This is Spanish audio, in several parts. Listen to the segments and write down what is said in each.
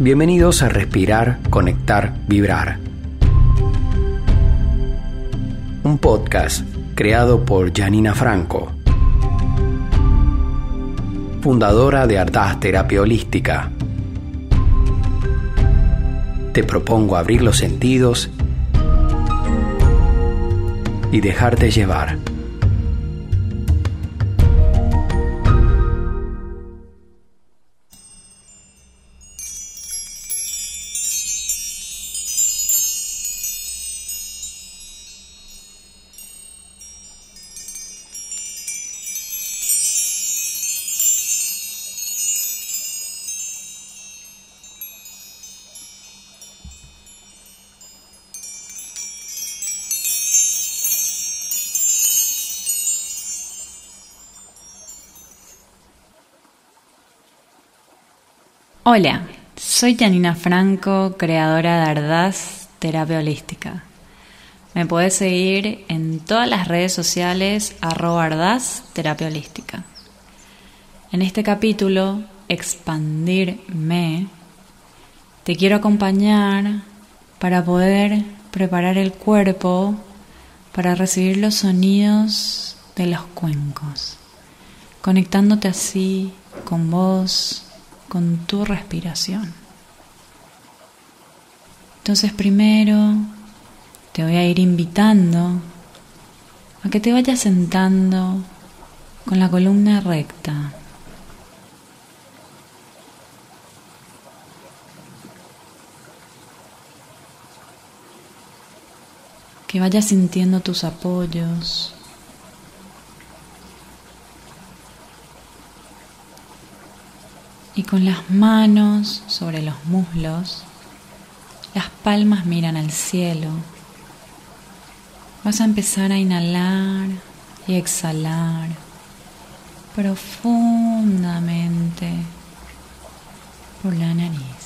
Bienvenidos a Respirar, Conectar, Vibrar. Un podcast creado por Janina Franco, fundadora de Ardaz Terapia Holística. Te propongo abrir los sentidos y dejarte llevar. Hola, soy Janina Franco, creadora de Ardaz Terapia Holística. Me puedes seguir en todas las redes sociales arroba Ardaz Terapia Holística. En este capítulo, Expandirme, te quiero acompañar para poder preparar el cuerpo para recibir los sonidos de los cuencos, conectándote así con vos, con tu respiración. Entonces primero te voy a ir invitando a que te vayas sentando con la columna recta. Que vayas sintiendo tus apoyos. Con las manos sobre los muslos, las palmas miran al cielo. Vas a empezar a inhalar y exhalar profundamente por la nariz.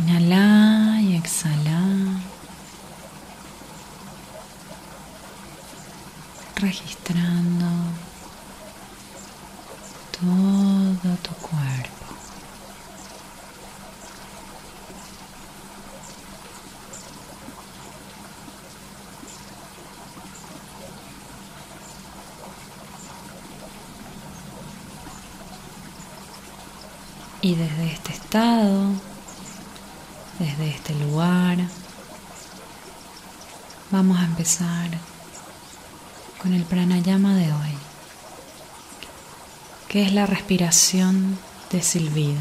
Inhala y exhala. Registrando todo tu cuerpo. Y desde este estado desde este lugar. Vamos a empezar con el pranayama de hoy, que es la respiración de silbido.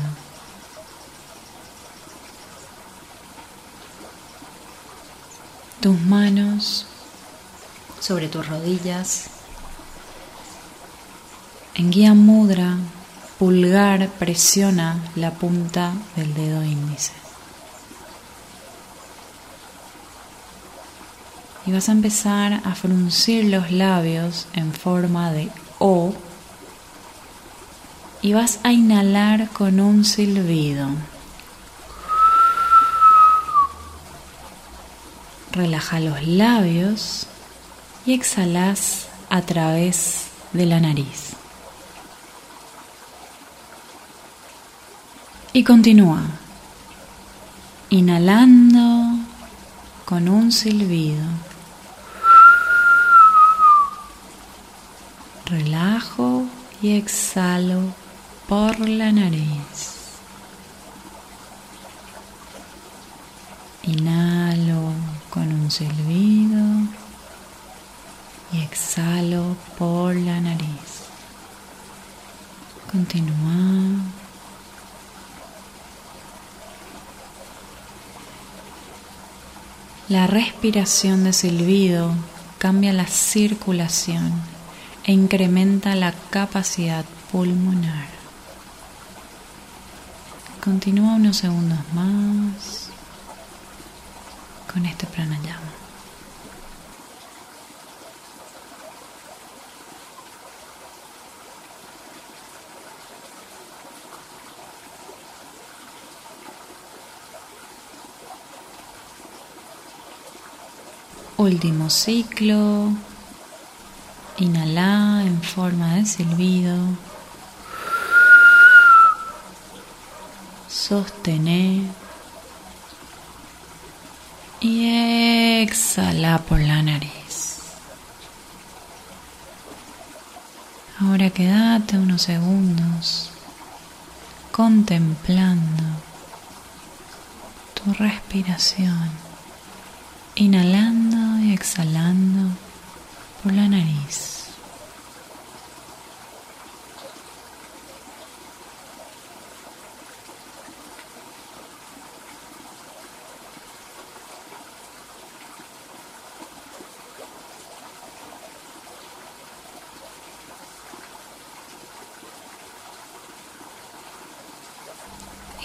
Tus manos sobre tus rodillas. En guía mudra, pulgar presiona la punta del dedo índice. Y vas a empezar a fruncir los labios en forma de O y vas a inhalar con un silbido. Relaja los labios y exhalas a través de la nariz. Y continúa. Inhalando con un silbido. Relajo y exhalo por la nariz. Inhalo con un silbido y exhalo por la nariz. Continúa. La respiración de silbido cambia la circulación incrementa la capacidad pulmonar. Continúa unos segundos más con este pranayama. Último ciclo. Inhala en forma de silbido. Sostener. Y exhala por la nariz. Ahora quédate unos segundos contemplando tu respiración inhalando y exhalando por la nariz.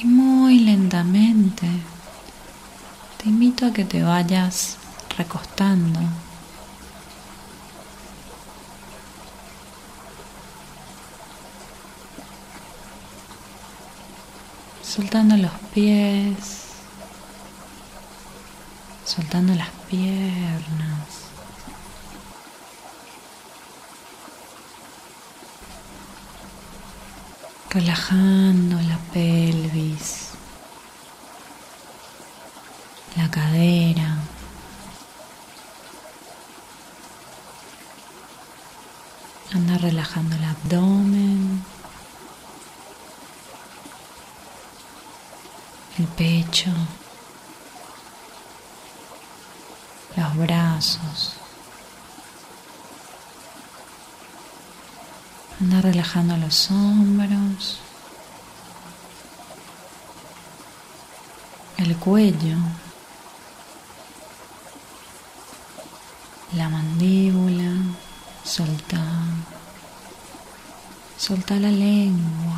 Y muy lentamente te invito a que te vayas recostando. Soltando los pies, soltando las piernas. Relajando la pelvis. la cadera. Anda relajando el abdomen, el pecho, los brazos. Anda relajando los hombros, el cuello. la mandíbula, solta, solta la lengua,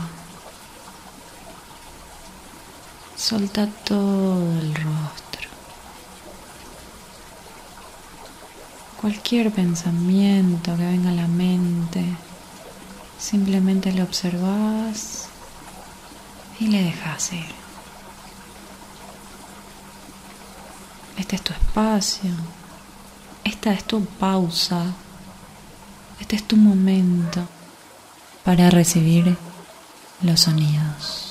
solta todo el rostro. Cualquier pensamiento que venga a la mente, simplemente lo observas y le dejas ir. Este es tu espacio. Esta es tu pausa, este es tu momento para recibir los sonidos.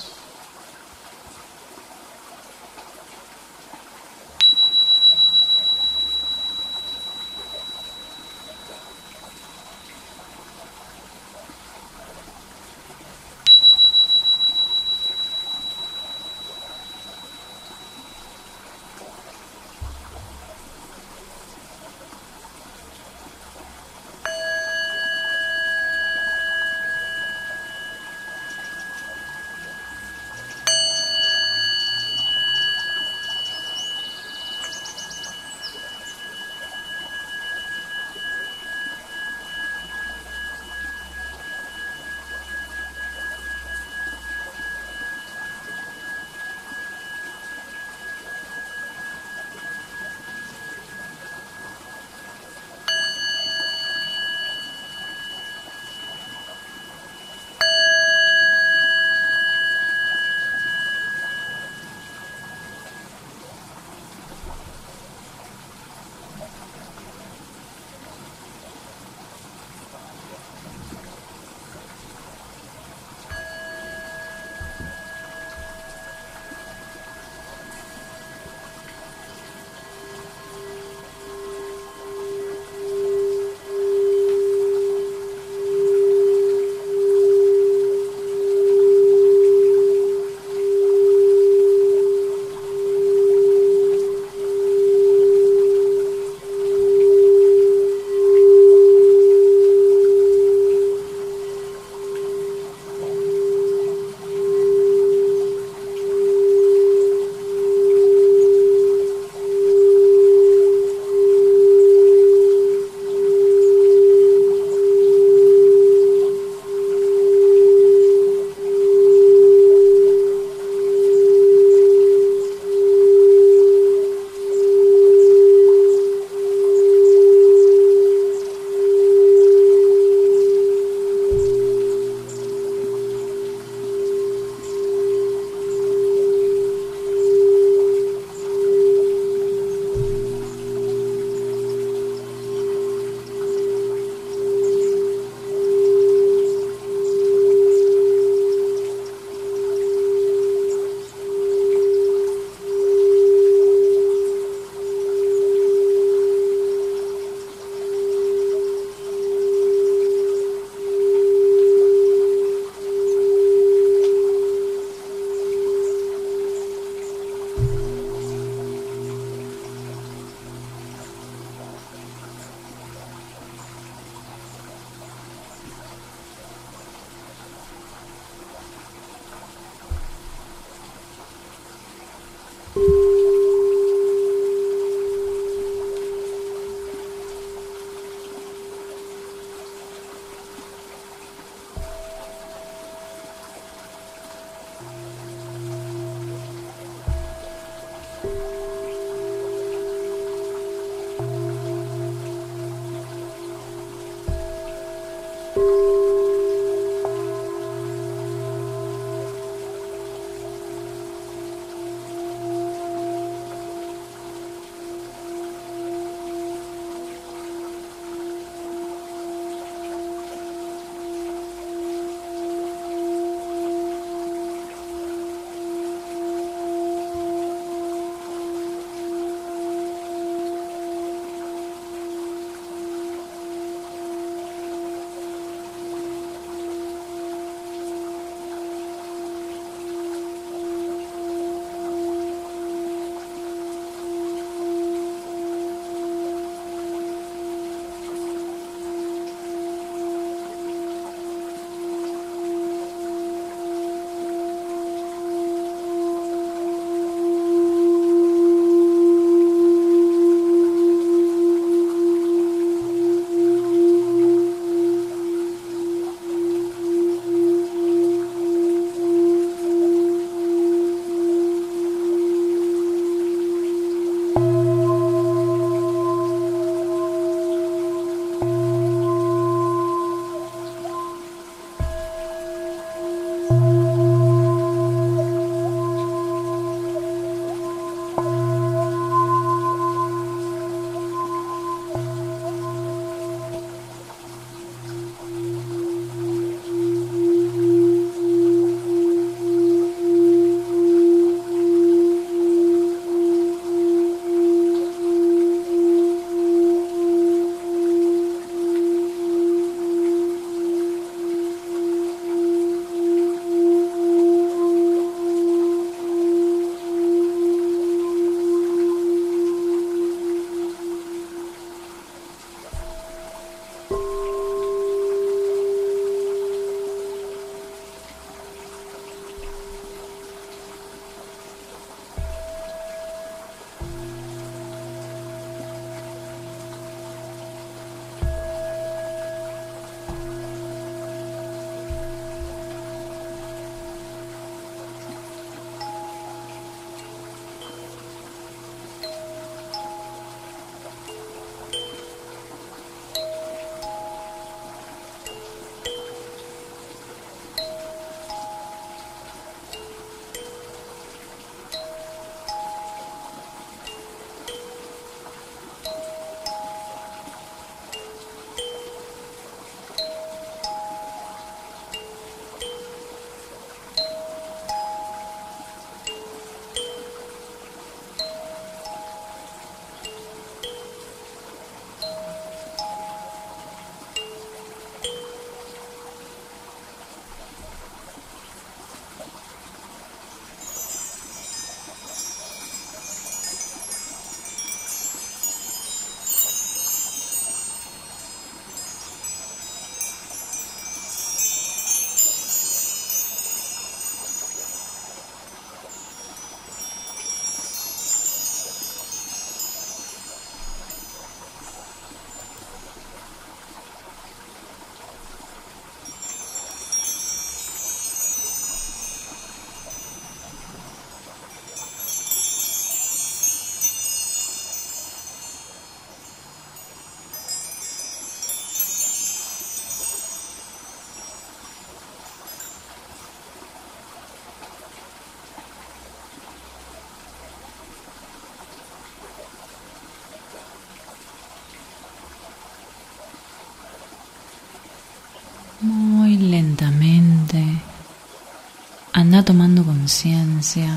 Tomando conciencia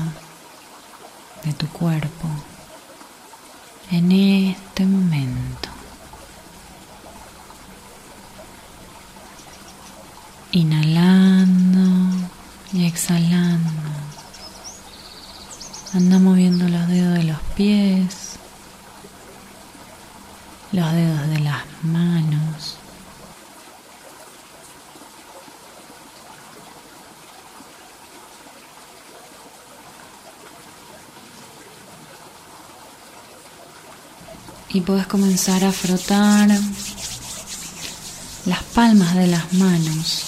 de tu cuerpo en este momento. Inhalando y exhalando. Anda moviendo los dedos de los pies, los dedos de las manos. Y puedes comenzar a frotar las palmas de las manos.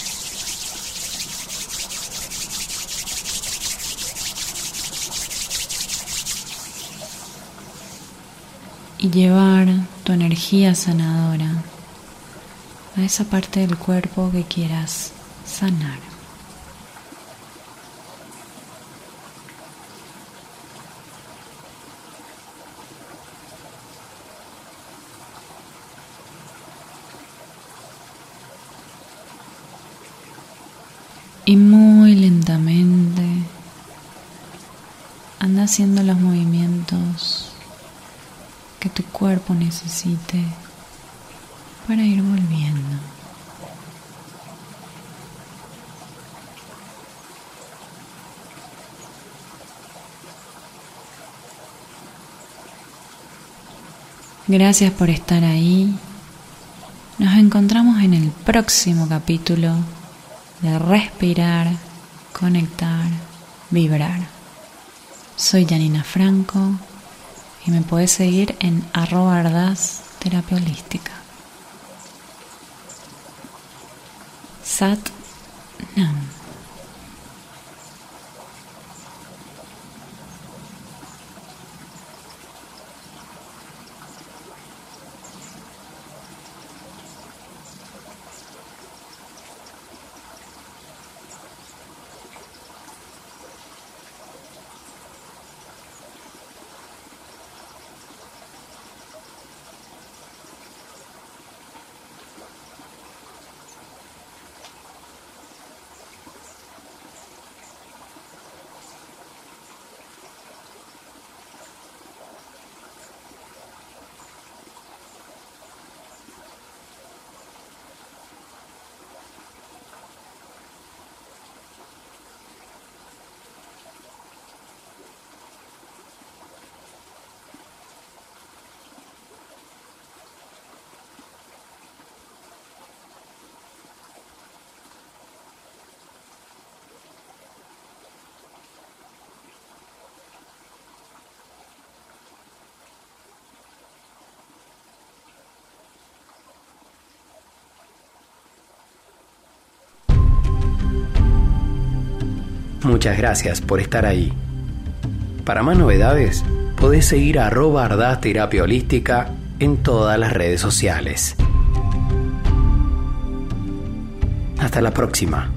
Y llevar tu energía sanadora a esa parte del cuerpo que quieras sanar. Y muy lentamente anda haciendo los movimientos que tu cuerpo necesite para ir volviendo. Gracias por estar ahí. Nos encontramos en el próximo capítulo de respirar, conectar, vibrar. Soy Janina Franco y me puedes seguir en arroba ardaz terapia holística. Sat Nam. Muchas gracias por estar ahí. Para más novedades, podés seguir a arroba Ardaz Terapia Holística en todas las redes sociales. Hasta la próxima.